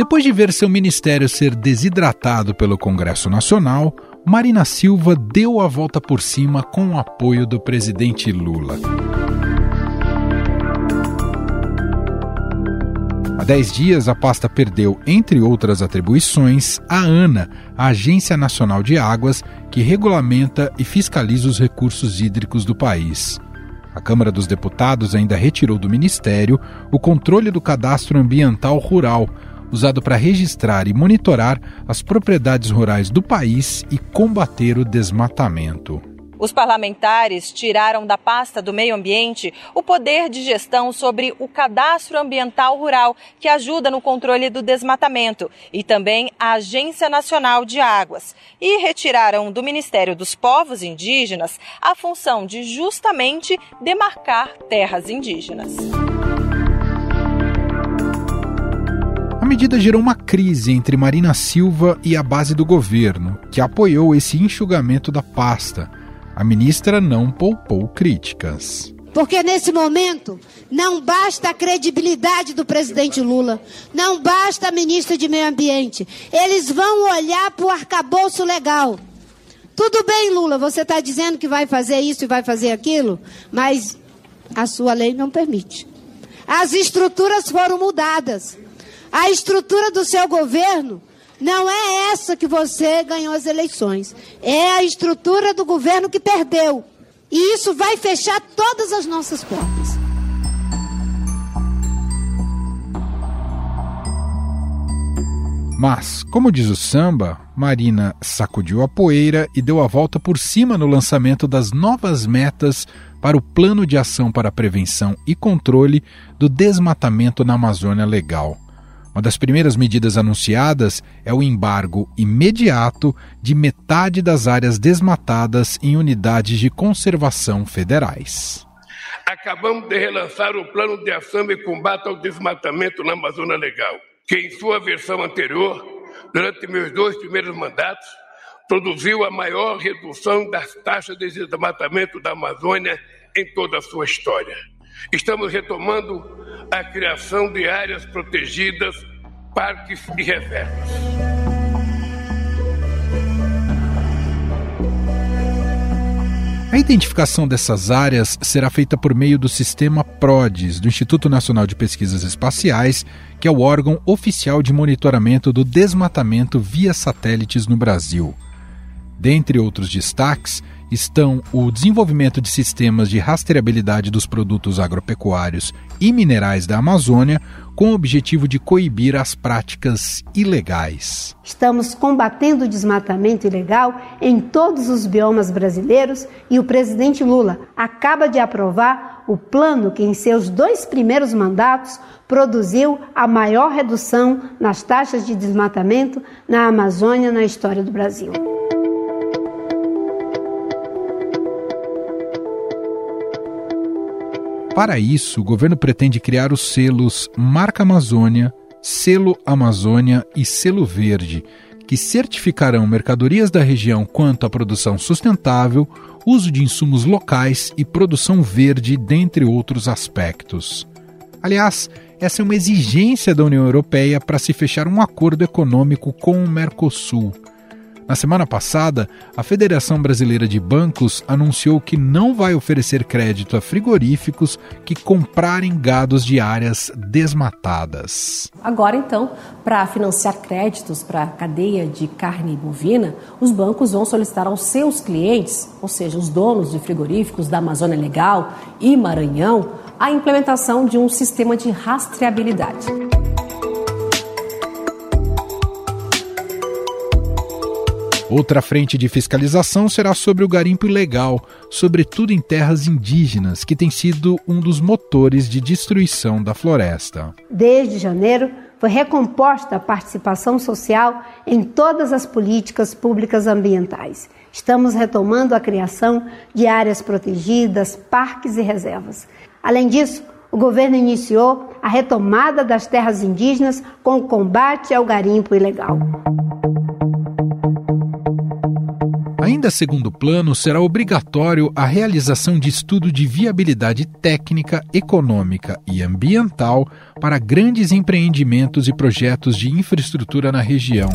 Depois de ver seu ministério ser desidratado pelo Congresso Nacional, Marina Silva deu a volta por cima com o apoio do presidente Lula. Há dez dias, a pasta perdeu, entre outras atribuições, a ANA, a Agência Nacional de Águas, que regulamenta e fiscaliza os recursos hídricos do país. A Câmara dos Deputados ainda retirou do Ministério o controle do cadastro ambiental rural, usado para registrar e monitorar as propriedades rurais do país e combater o desmatamento. Os parlamentares tiraram da pasta do meio ambiente o poder de gestão sobre o cadastro ambiental rural, que ajuda no controle do desmatamento, e também a Agência Nacional de Águas. E retiraram do Ministério dos Povos Indígenas a função de justamente demarcar terras indígenas. Medida gerou uma crise entre Marina Silva e a base do governo, que apoiou esse enxugamento da pasta a ministra não poupou críticas. Porque nesse momento não basta a credibilidade do presidente Lula, não basta a ministra de Meio Ambiente. Eles vão olhar para o arcabouço legal. Tudo bem, Lula, você está dizendo que vai fazer isso e vai fazer aquilo, mas a sua lei não permite. As estruturas foram mudadas. A estrutura do seu governo não é essa que você ganhou as eleições. É a estrutura do governo que perdeu. E isso vai fechar todas as nossas portas. Mas, como diz o samba, Marina sacudiu a poeira e deu a volta por cima no lançamento das novas metas para o Plano de Ação para Prevenção e Controle do Desmatamento na Amazônia Legal. Uma das primeiras medidas anunciadas é o embargo imediato de metade das áreas desmatadas em unidades de conservação federais. Acabamos de relançar o Plano de Ação e Combate ao Desmatamento na Amazônia Legal, que em sua versão anterior, durante meus dois primeiros mandatos, produziu a maior redução das taxas de desmatamento da Amazônia em toda a sua história. Estamos retomando a criação de áreas protegidas, parques e reservas. A identificação dessas áreas será feita por meio do sistema PRODES, do Instituto Nacional de Pesquisas Espaciais, que é o órgão oficial de monitoramento do desmatamento via satélites no Brasil. Dentre outros destaques, estão o desenvolvimento de sistemas de rastreabilidade dos produtos agropecuários e minerais da Amazônia, com o objetivo de coibir as práticas ilegais. Estamos combatendo o desmatamento ilegal em todos os biomas brasileiros e o presidente Lula acaba de aprovar o plano que, em seus dois primeiros mandatos, produziu a maior redução nas taxas de desmatamento na Amazônia na história do Brasil. Para isso, o governo pretende criar os selos Marca Amazônia, Selo Amazônia e Selo Verde, que certificarão mercadorias da região quanto à produção sustentável, uso de insumos locais e produção verde, dentre outros aspectos. Aliás, essa é uma exigência da União Europeia para se fechar um acordo econômico com o Mercosul. Na semana passada, a Federação Brasileira de Bancos anunciou que não vai oferecer crédito a frigoríficos que comprarem gados de áreas desmatadas. Agora, então, para financiar créditos para a cadeia de carne bovina, os bancos vão solicitar aos seus clientes, ou seja, os donos de frigoríficos da Amazônia Legal e Maranhão, a implementação de um sistema de rastreabilidade. Outra frente de fiscalização será sobre o garimpo ilegal, sobretudo em terras indígenas, que tem sido um dos motores de destruição da floresta. Desde janeiro, foi recomposta a participação social em todas as políticas públicas ambientais. Estamos retomando a criação de áreas protegidas, parques e reservas. Além disso, o governo iniciou a retomada das terras indígenas com o combate ao garimpo ilegal. Ainda segundo o plano, será obrigatório a realização de estudo de viabilidade técnica, econômica e ambiental para grandes empreendimentos e projetos de infraestrutura na região.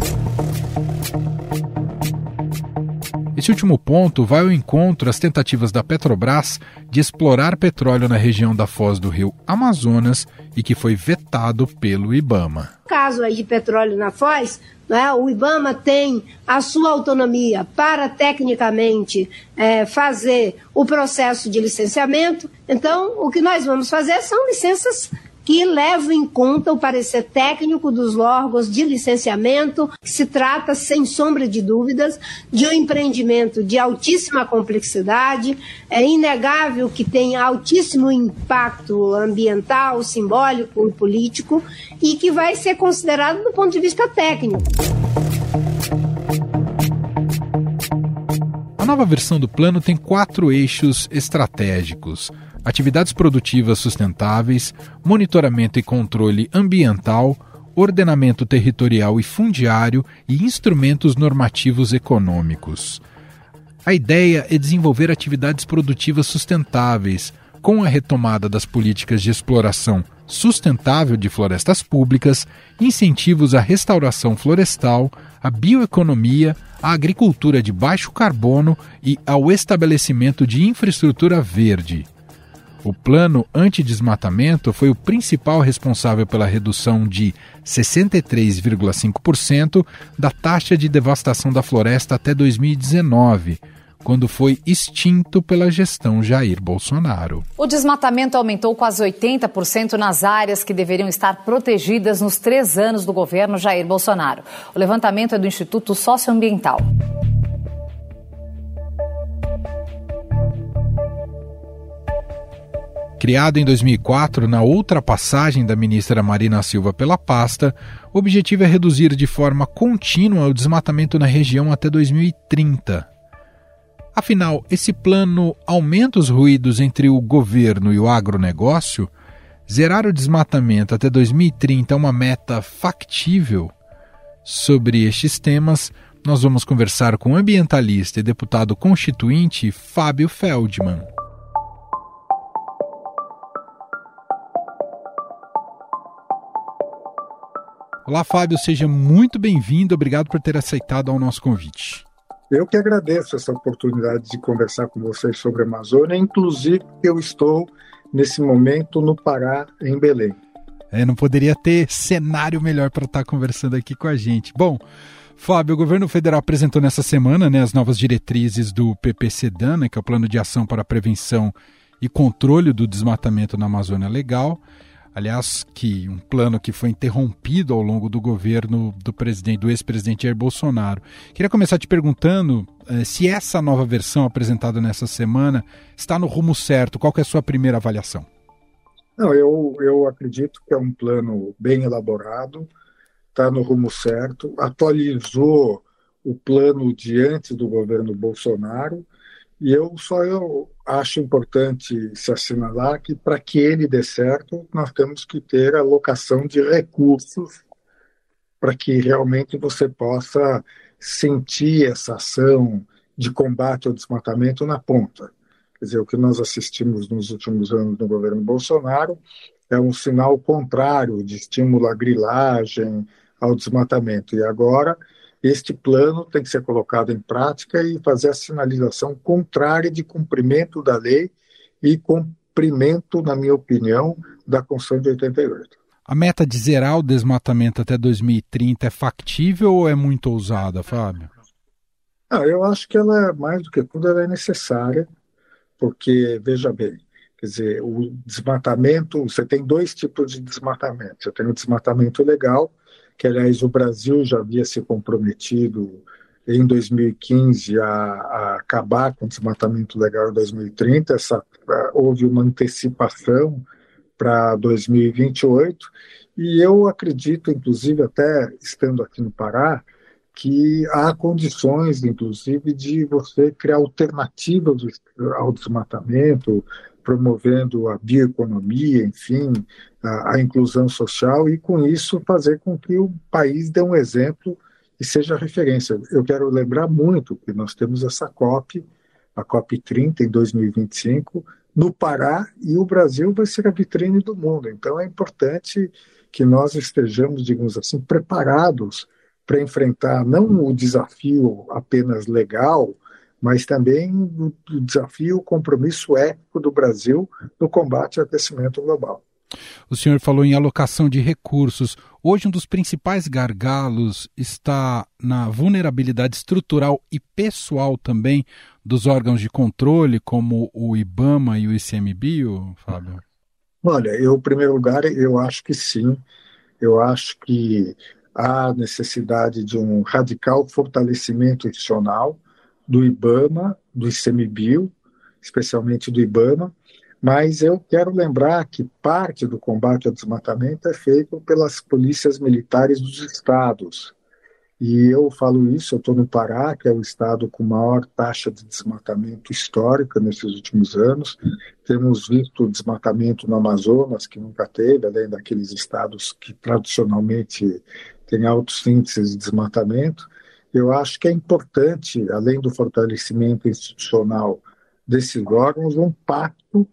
Esse último ponto vai ao encontro às tentativas da Petrobras de explorar petróleo na região da foz do rio Amazonas e que foi vetado pelo Ibama. No caso aí de petróleo na foz, né, o IBAMA tem a sua autonomia para tecnicamente é, fazer o processo de licenciamento. Então, o que nós vamos fazer são licenças que levam em conta o parecer técnico dos órgãos de licenciamento, que se trata, sem sombra de dúvidas, de um empreendimento de altíssima complexidade, é inegável que tem altíssimo impacto ambiental, simbólico e político, e que vai ser considerado do ponto de vista técnico. A nova versão do plano tem quatro eixos estratégicos atividades produtivas sustentáveis, monitoramento e controle ambiental, ordenamento territorial e fundiário e instrumentos normativos econômicos. A ideia é desenvolver atividades produtivas sustentáveis, com a retomada das políticas de exploração sustentável de florestas públicas, incentivos à restauração florestal, à bioeconomia, à agricultura de baixo carbono e ao estabelecimento de infraestrutura verde. O plano antidesmatamento foi o principal responsável pela redução de 63,5% da taxa de devastação da floresta até 2019 quando foi extinto pela gestão Jair Bolsonaro. O desmatamento aumentou quase 80% nas áreas que deveriam estar protegidas nos três anos do governo Jair Bolsonaro. O levantamento é do Instituto Socioambiental. Criado em 2004 na outra passagem da ministra Marina Silva pela pasta, o objetivo é reduzir de forma contínua o desmatamento na região até 2030. Afinal, esse plano aumenta os ruídos entre o governo e o agronegócio? Zerar o desmatamento até 2030 é uma meta factível? Sobre estes temas, nós vamos conversar com o ambientalista e deputado constituinte Fábio Feldman. Olá, Fábio, seja muito bem-vindo. Obrigado por ter aceitado ao nosso convite. Eu que agradeço essa oportunidade de conversar com vocês sobre a Amazônia, inclusive eu estou nesse momento no Pará, em Belém. É, não poderia ter cenário melhor para estar conversando aqui com a gente. Bom, Fábio, o governo federal apresentou nessa semana né, as novas diretrizes do PPCDAN, né, que é o Plano de Ação para a Prevenção e Controle do Desmatamento na Amazônia Legal aliás, que um plano que foi interrompido ao longo do governo do presidente, do ex-presidente Jair Bolsonaro. Queria começar te perguntando eh, se essa nova versão apresentada nessa semana está no rumo certo. Qual é a sua primeira avaliação? Não, eu, eu acredito que é um plano bem elaborado, está no rumo certo, atualizou o plano de antes do governo Bolsonaro, e eu só eu acho importante se assinalar que para que ele dê certo, nós temos que ter alocação de recursos para que realmente você possa sentir essa ação de combate ao desmatamento na ponta. Quer dizer, o que nós assistimos nos últimos anos no governo Bolsonaro é um sinal contrário de estímulo à grilagem, ao desmatamento. E agora este plano tem que ser colocado em prática e fazer a sinalização contrária de cumprimento da lei e cumprimento, na minha opinião, da Constituição de 88. A meta de zerar o desmatamento até 2030 é factível ou é muito ousada, Fábio? Não, eu acho que ela, mais do que tudo, ela é necessária, porque, veja bem, quer dizer, o desmatamento, você tem dois tipos de desmatamento. Você tem o desmatamento legal, que aliás o Brasil já havia se comprometido em 2015 a, a acabar com o desmatamento legal em 2030. Essa, houve uma antecipação para 2028 e eu acredito, inclusive até estando aqui no Pará, que há condições, inclusive, de você criar alternativas ao desmatamento, promovendo a bioeconomia, enfim, a, a, inclusão social e, com isso, fazer com que o país dê um exemplo e seja referência. Eu quero lembrar muito que nós temos essa COP, a COP 30 em 2025, no Pará, e o Brasil vai ser a vitrine do mundo. Então é importante que nós estejamos, digamos assim, preparados para enfrentar não o desafio apenas legal, mas também o desafio, o compromisso ético do Brasil no combate ao aquecimento global. O senhor falou em alocação de recursos. Hoje, um dos principais gargalos está na vulnerabilidade estrutural e pessoal também dos órgãos de controle, como o IBAMA e o ICMBio, Fábio? Olha, eu, em primeiro lugar, eu acho que sim. Eu acho que há necessidade de um radical fortalecimento institucional do IBAMA, do ICMBio, especialmente do IBAMA, mas eu quero lembrar que parte do combate ao desmatamento é feito pelas polícias militares dos estados. E eu falo isso, eu estou no Pará, que é o estado com maior taxa de desmatamento histórica nesses últimos anos. Temos visto desmatamento no Amazonas, que nunca teve, além daqueles estados que tradicionalmente têm altos índices de desmatamento. Eu acho que é importante, além do fortalecimento institucional desses órgãos, um pacto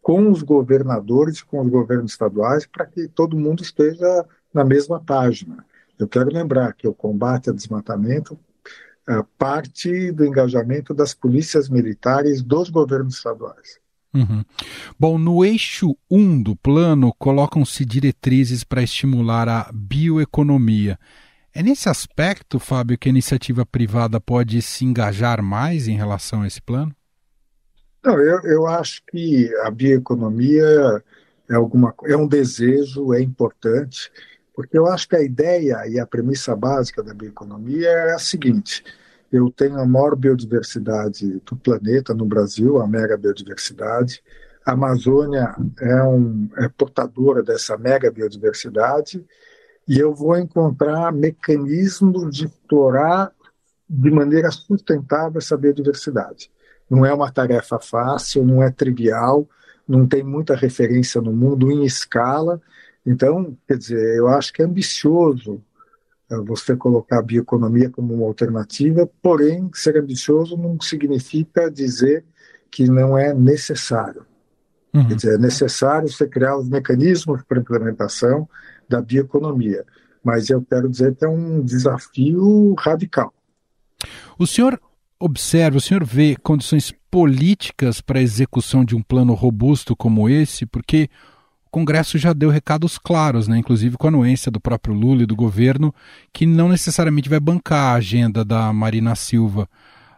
com os governadores, com os governos estaduais, para que todo mundo esteja na mesma página. Eu quero lembrar que o combate ao desmatamento é parte do engajamento das polícias militares dos governos estaduais. Uhum. Bom, no eixo 1 do plano colocam-se diretrizes para estimular a bioeconomia. É nesse aspecto, Fábio, que a iniciativa privada pode se engajar mais em relação a esse plano? Não, eu, eu acho que a bioeconomia é, alguma, é um desejo, é importante, porque eu acho que a ideia e a premissa básica da bioeconomia é a seguinte: eu tenho a maior biodiversidade do planeta no Brasil, a mega biodiversidade. A Amazônia é, um, é portadora dessa mega biodiversidade e eu vou encontrar mecanismos de explorar de maneira sustentável essa biodiversidade. Não é uma tarefa fácil, não é trivial, não tem muita referência no mundo em escala. Então, quer dizer, eu acho que é ambicioso é, você colocar a bioeconomia como uma alternativa, porém, ser ambicioso não significa dizer que não é necessário. Uhum. Quer dizer, é necessário você criar os mecanismos para implementação da bioeconomia, mas eu quero dizer que é um desafio radical. O senhor observa, o senhor vê condições políticas para a execução de um plano robusto como esse? Porque o Congresso já deu recados claros, né, inclusive com a anuência do próprio Lula e do governo, que não necessariamente vai bancar a agenda da Marina Silva.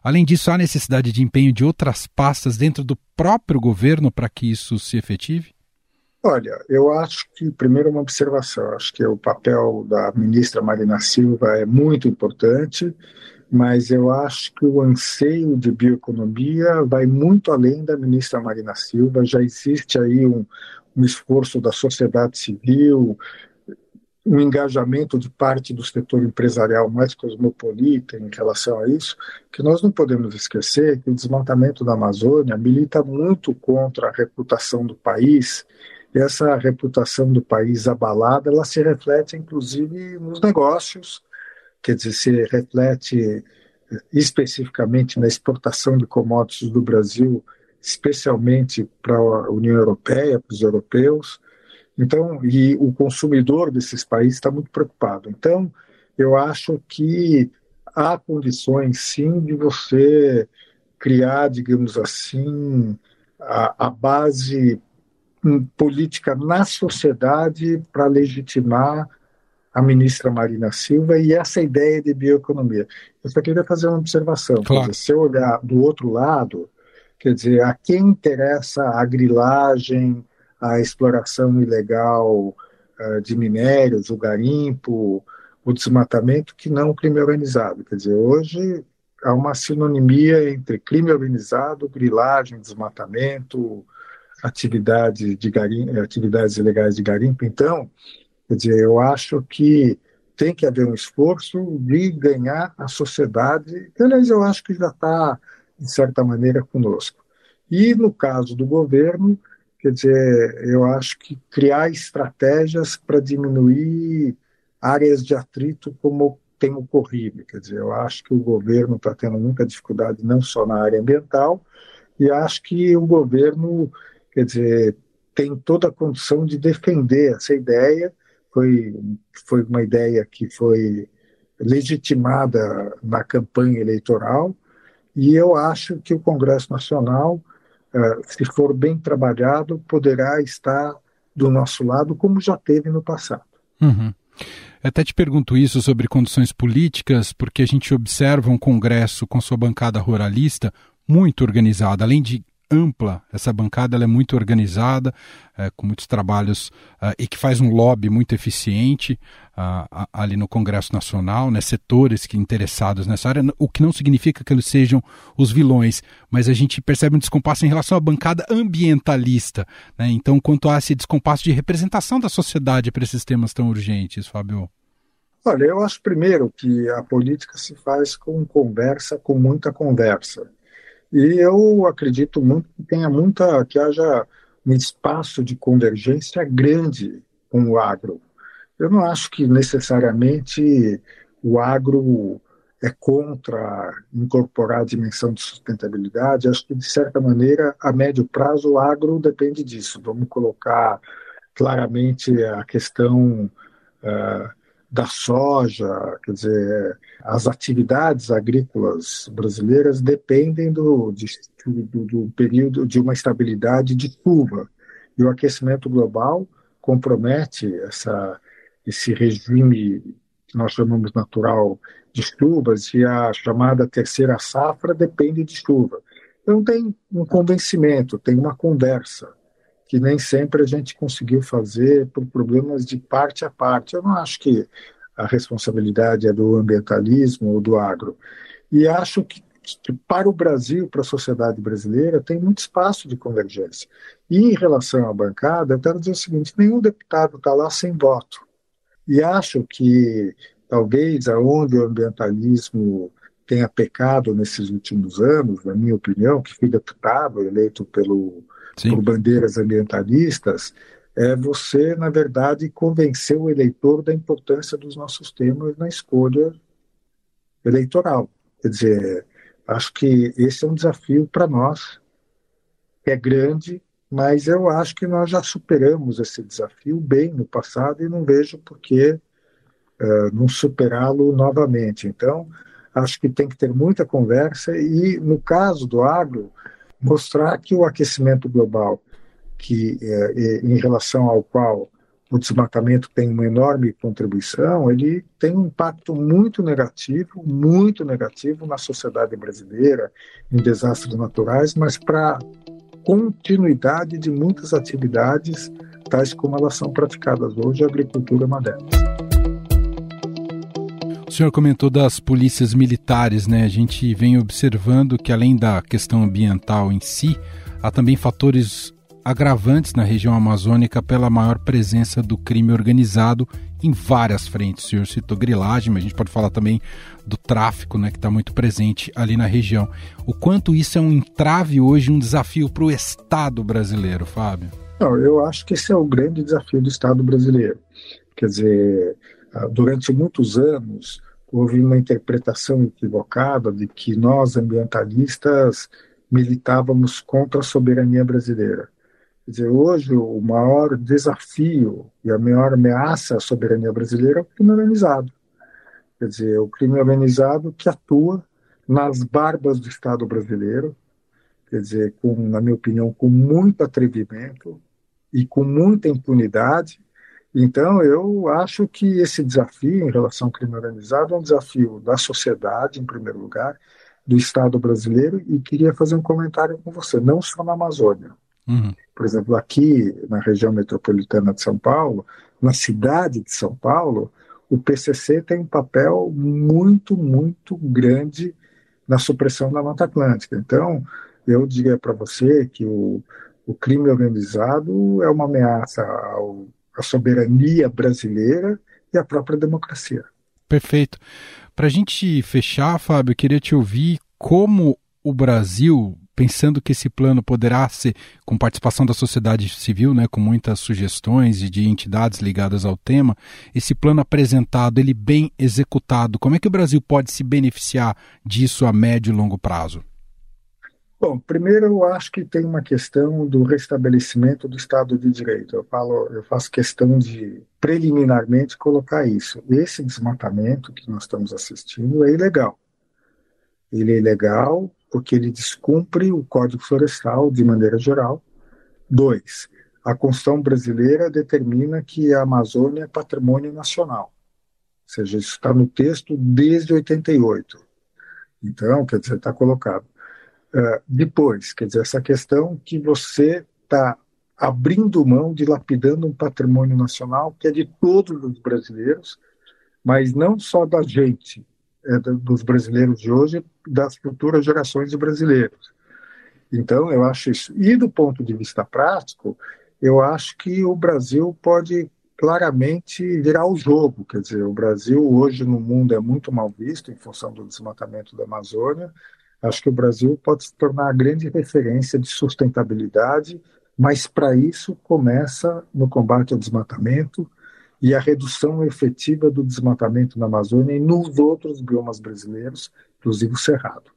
Além disso, há necessidade de empenho de outras pastas dentro do próprio governo para que isso se efetive? Olha, eu acho que, primeiro, uma observação. Acho que o papel da ministra Marina Silva é muito importante mas eu acho que o anseio de bioeconomia vai muito além da ministra Marina Silva. Já existe aí um, um esforço da sociedade civil, um engajamento de parte do setor empresarial mais cosmopolita em relação a isso, que nós não podemos esquecer que o desmatamento da Amazônia milita muito contra a reputação do país, e essa reputação do país abalada, ela se reflete inclusive nos negócios, quer dizer, se reflete especificamente na exportação de commodities do Brasil, especialmente para a União Europeia, para os europeus. Então, e o consumidor desses países está muito preocupado. Então, eu acho que há condições, sim, de você criar, digamos assim, a, a base política na sociedade para legitimar a ministra Marina Silva e essa ideia de bioeconomia. Eu só queria fazer uma observação. Claro. Dizer, se eu olhar do outro lado, quer dizer, a quem interessa a grilagem, a exploração ilegal uh, de minérios, o garimpo, o desmatamento, que não o crime organizado. Quer dizer, hoje há uma sinonimia entre crime organizado, grilagem, desmatamento, atividades, de garim, atividades ilegais de garimpo. Então, Quer dizer, eu acho que tem que haver um esforço de ganhar a sociedade, aliás, eu acho que já está, de certa maneira, conosco. E no caso do governo, quer dizer, eu acho que criar estratégias para diminuir áreas de atrito como tem ocorrido. Quer dizer, eu acho que o governo está tendo muita dificuldade não só na área ambiental, e acho que o governo, quer dizer, tem toda a condição de defender essa ideia. Foi, foi uma ideia que foi legitimada na campanha eleitoral, e eu acho que o Congresso Nacional, eh, se for bem trabalhado, poderá estar do nosso lado, como já teve no passado. Uhum. Até te pergunto isso sobre condições políticas, porque a gente observa um Congresso com sua bancada ruralista muito organizada, além de ampla. Essa bancada é muito organizada, é, com muitos trabalhos uh, e que faz um lobby muito eficiente uh, ali no Congresso Nacional, né, setores que interessados nessa área, o que não significa que eles sejam os vilões, mas a gente percebe um descompasso em relação à bancada ambientalista. Né? Então, quanto a esse descompasso de representação da sociedade para esses temas tão urgentes, Fábio? Olha, eu acho primeiro que a política se faz com conversa, com muita conversa. E eu acredito muito que tenha muita, que haja um espaço de convergência grande com o agro. Eu não acho que necessariamente o agro é contra incorporar a dimensão de sustentabilidade. Acho que, de certa maneira, a médio prazo, o agro depende disso. Vamos colocar claramente a questão uh, da soja, quer dizer, as atividades agrícolas brasileiras dependem do, de, do, do, período de uma estabilidade de chuva. E o aquecimento global compromete essa, esse regime que nós chamamos natural de chuvas, e a chamada terceira safra depende de chuva. Então tem um convencimento, tem uma conversa que nem sempre a gente conseguiu fazer por problemas de parte a parte. Eu não acho que a responsabilidade é do ambientalismo ou do agro. E acho que, para o Brasil, para a sociedade brasileira, tem muito espaço de convergência. E em relação à bancada, eu quero dizer o seguinte: nenhum deputado está lá sem voto. E acho que talvez aonde o ambientalismo tenha pecado nesses últimos anos, na minha opinião, que fui deputado eleito pelo Sim. por bandeiras ambientalistas, é você, na verdade, convencer o eleitor da importância dos nossos temas na escolha eleitoral. Quer dizer, acho que esse é um desafio para nós, é grande, mas eu acho que nós já superamos esse desafio bem no passado e não vejo por que uh, não superá-lo novamente. Então, acho que tem que ter muita conversa e, no caso do agro, mostrar que o aquecimento global, que é, em relação ao qual o desmatamento tem uma enorme contribuição, ele tem um impacto muito negativo, muito negativo na sociedade brasileira, em desastres naturais, mas para continuidade de muitas atividades, tais como elas são praticadas hoje, a agricultura é delas. O senhor comentou das polícias militares, né? A gente vem observando que além da questão ambiental em si, há também fatores agravantes na região amazônica pela maior presença do crime organizado em várias frentes. O senhor citou grilagem, mas a gente pode falar também do tráfico, né, que está muito presente ali na região. O quanto isso é um entrave hoje, um desafio para o Estado brasileiro, Fábio? Não, eu acho que esse é o grande desafio do Estado brasileiro. Quer dizer, durante muitos anos, houve uma interpretação equivocada de que nós, ambientalistas, militávamos contra a soberania brasileira. Quer dizer, hoje o maior desafio e a maior ameaça à soberania brasileira é o crime organizado. Quer dizer, o crime organizado que atua nas barbas do Estado brasileiro, quer dizer, com, na minha opinião, com muito atrevimento e com muita impunidade, então, eu acho que esse desafio em relação ao crime organizado é um desafio da sociedade, em primeiro lugar, do Estado brasileiro, e queria fazer um comentário com você, não só na Amazônia. Uhum. Por exemplo, aqui na região metropolitana de São Paulo, na cidade de São Paulo, o PCC tem um papel muito, muito grande na supressão da Mata Atlântica. Então, eu diria para você que o, o crime organizado é uma ameaça ao a soberania brasileira e a própria democracia. Perfeito. Para a gente fechar, Fábio, eu queria te ouvir como o Brasil, pensando que esse plano poderá ser, com participação da sociedade civil, né, com muitas sugestões e de entidades ligadas ao tema, esse plano apresentado, ele bem executado, como é que o Brasil pode se beneficiar disso a médio e longo prazo? Bom, primeiro eu acho que tem uma questão do restabelecimento do Estado de Direito. Eu falo, eu faço questão de preliminarmente colocar isso. Esse desmatamento que nós estamos assistindo é ilegal. Ele é ilegal porque ele descumpre o Código Florestal de maneira geral. Dois, a Constituição brasileira determina que a Amazônia é patrimônio nacional. Ou seja, isso está no texto desde 88. Então, quer dizer, está colocado. Uh, depois, quer dizer, essa questão que você está abrindo mão, dilapidando um patrimônio nacional que é de todos os brasileiros, mas não só da gente, é dos brasileiros de hoje, das futuras gerações de brasileiros. Então, eu acho isso. E do ponto de vista prático, eu acho que o Brasil pode claramente virar o jogo. Quer dizer, o Brasil hoje no mundo é muito mal visto em função do desmatamento da Amazônia. Acho que o Brasil pode se tornar a grande referência de sustentabilidade, mas para isso começa no combate ao desmatamento e a redução efetiva do desmatamento na Amazônia e nos outros biomas brasileiros, inclusive o Cerrado.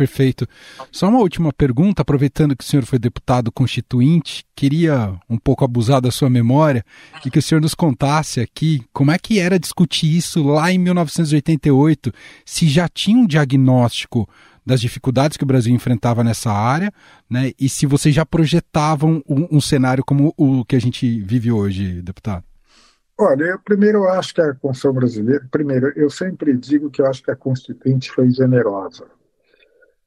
Perfeito. Só uma última pergunta, aproveitando que o senhor foi deputado constituinte, queria um pouco abusar da sua memória e que o senhor nos contasse aqui como é que era discutir isso lá em 1988, se já tinha um diagnóstico das dificuldades que o Brasil enfrentava nessa área, né? E se vocês já projetavam um, um cenário como o que a gente vive hoje, deputado? Olha, eu primeiro acho que a Constituição brasileira, primeiro, eu sempre digo que eu acho que a Constituinte foi generosa.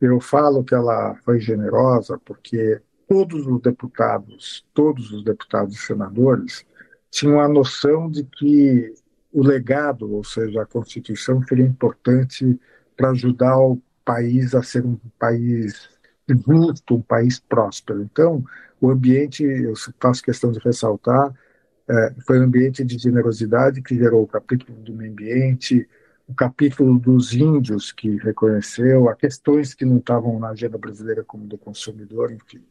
Eu falo que ela foi generosa porque todos os deputados, todos os deputados e senadores tinham a noção de que o legado, ou seja, a Constituição, seria importante para ajudar o país a ser um país justo, um país próspero. Então, o ambiente, eu faço questão de ressaltar, é, foi um ambiente de generosidade que gerou o capítulo do meio ambiente, o capítulo dos índios que reconheceu, as questões que não estavam na agenda brasileira como do consumidor, enfim.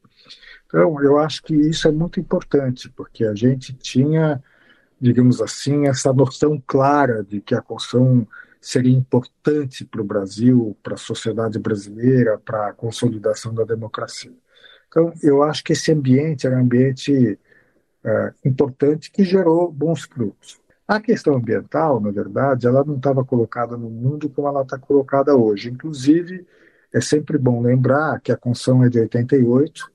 Então, eu acho que isso é muito importante, porque a gente tinha, digamos assim, essa noção clara de que a Constituição seria importante para o Brasil, para a sociedade brasileira, para a consolidação da democracia. Então, eu acho que esse ambiente era um ambiente é, importante que gerou bons frutos. A questão ambiental, na verdade, ela não estava colocada no mundo como ela está colocada hoje. Inclusive, é sempre bom lembrar que a Constituição é de 88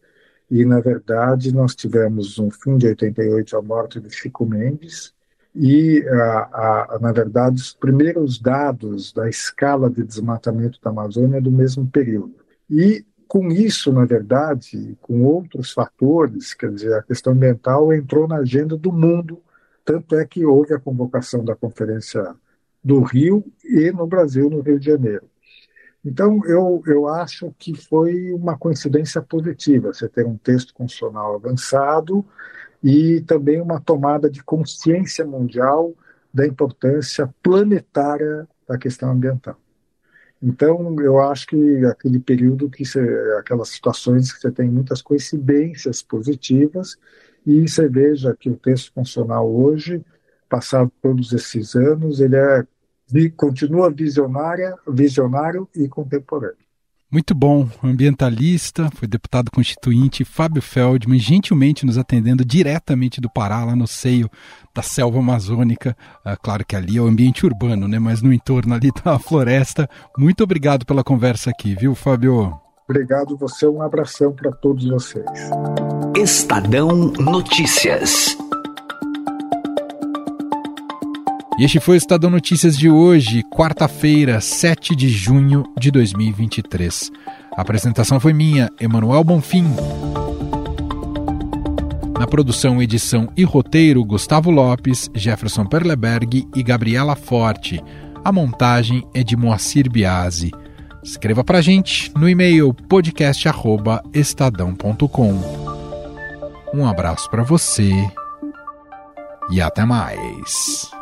e, na verdade, nós tivemos no fim de 88 a morte de Chico Mendes, e, a, a, na verdade, os primeiros dados da escala de desmatamento da Amazônia é do mesmo período. E, com isso, na verdade, com outros fatores, quer dizer, a questão ambiental entrou na agenda do mundo, tanto é que houve a convocação da Conferência do Rio e no Brasil, no Rio de Janeiro. Então, eu, eu acho que foi uma coincidência positiva você ter um texto constitucional avançado e também uma tomada de consciência mundial da importância planetária da questão ambiental. Então, eu acho que aquele período que você, aquelas situações que você tem muitas coincidências positivas e você veja que o texto funcional hoje, passado todos esses anos, ele é continua visionária, visionário e contemporâneo. Muito bom, ambientalista, foi deputado constituinte Fábio Feldman, gentilmente nos atendendo diretamente do Pará, lá no seio da selva amazônica. É, claro que ali é o ambiente urbano, né? Mas no entorno ali da floresta. Muito obrigado pela conversa aqui, viu, Fábio? Obrigado você, um abração para todos vocês. Estadão Notícias. E este foi o Estadão Notícias de hoje, quarta-feira, 7 de junho de 2023. A apresentação foi minha, Emanuel Bonfim. Na produção, edição e roteiro, Gustavo Lopes, Jefferson Perleberg e Gabriela Forte. A montagem é de Moacir Biasi. Escreva pra gente no e-mail podcast@estadão.com. Um abraço para você e até mais.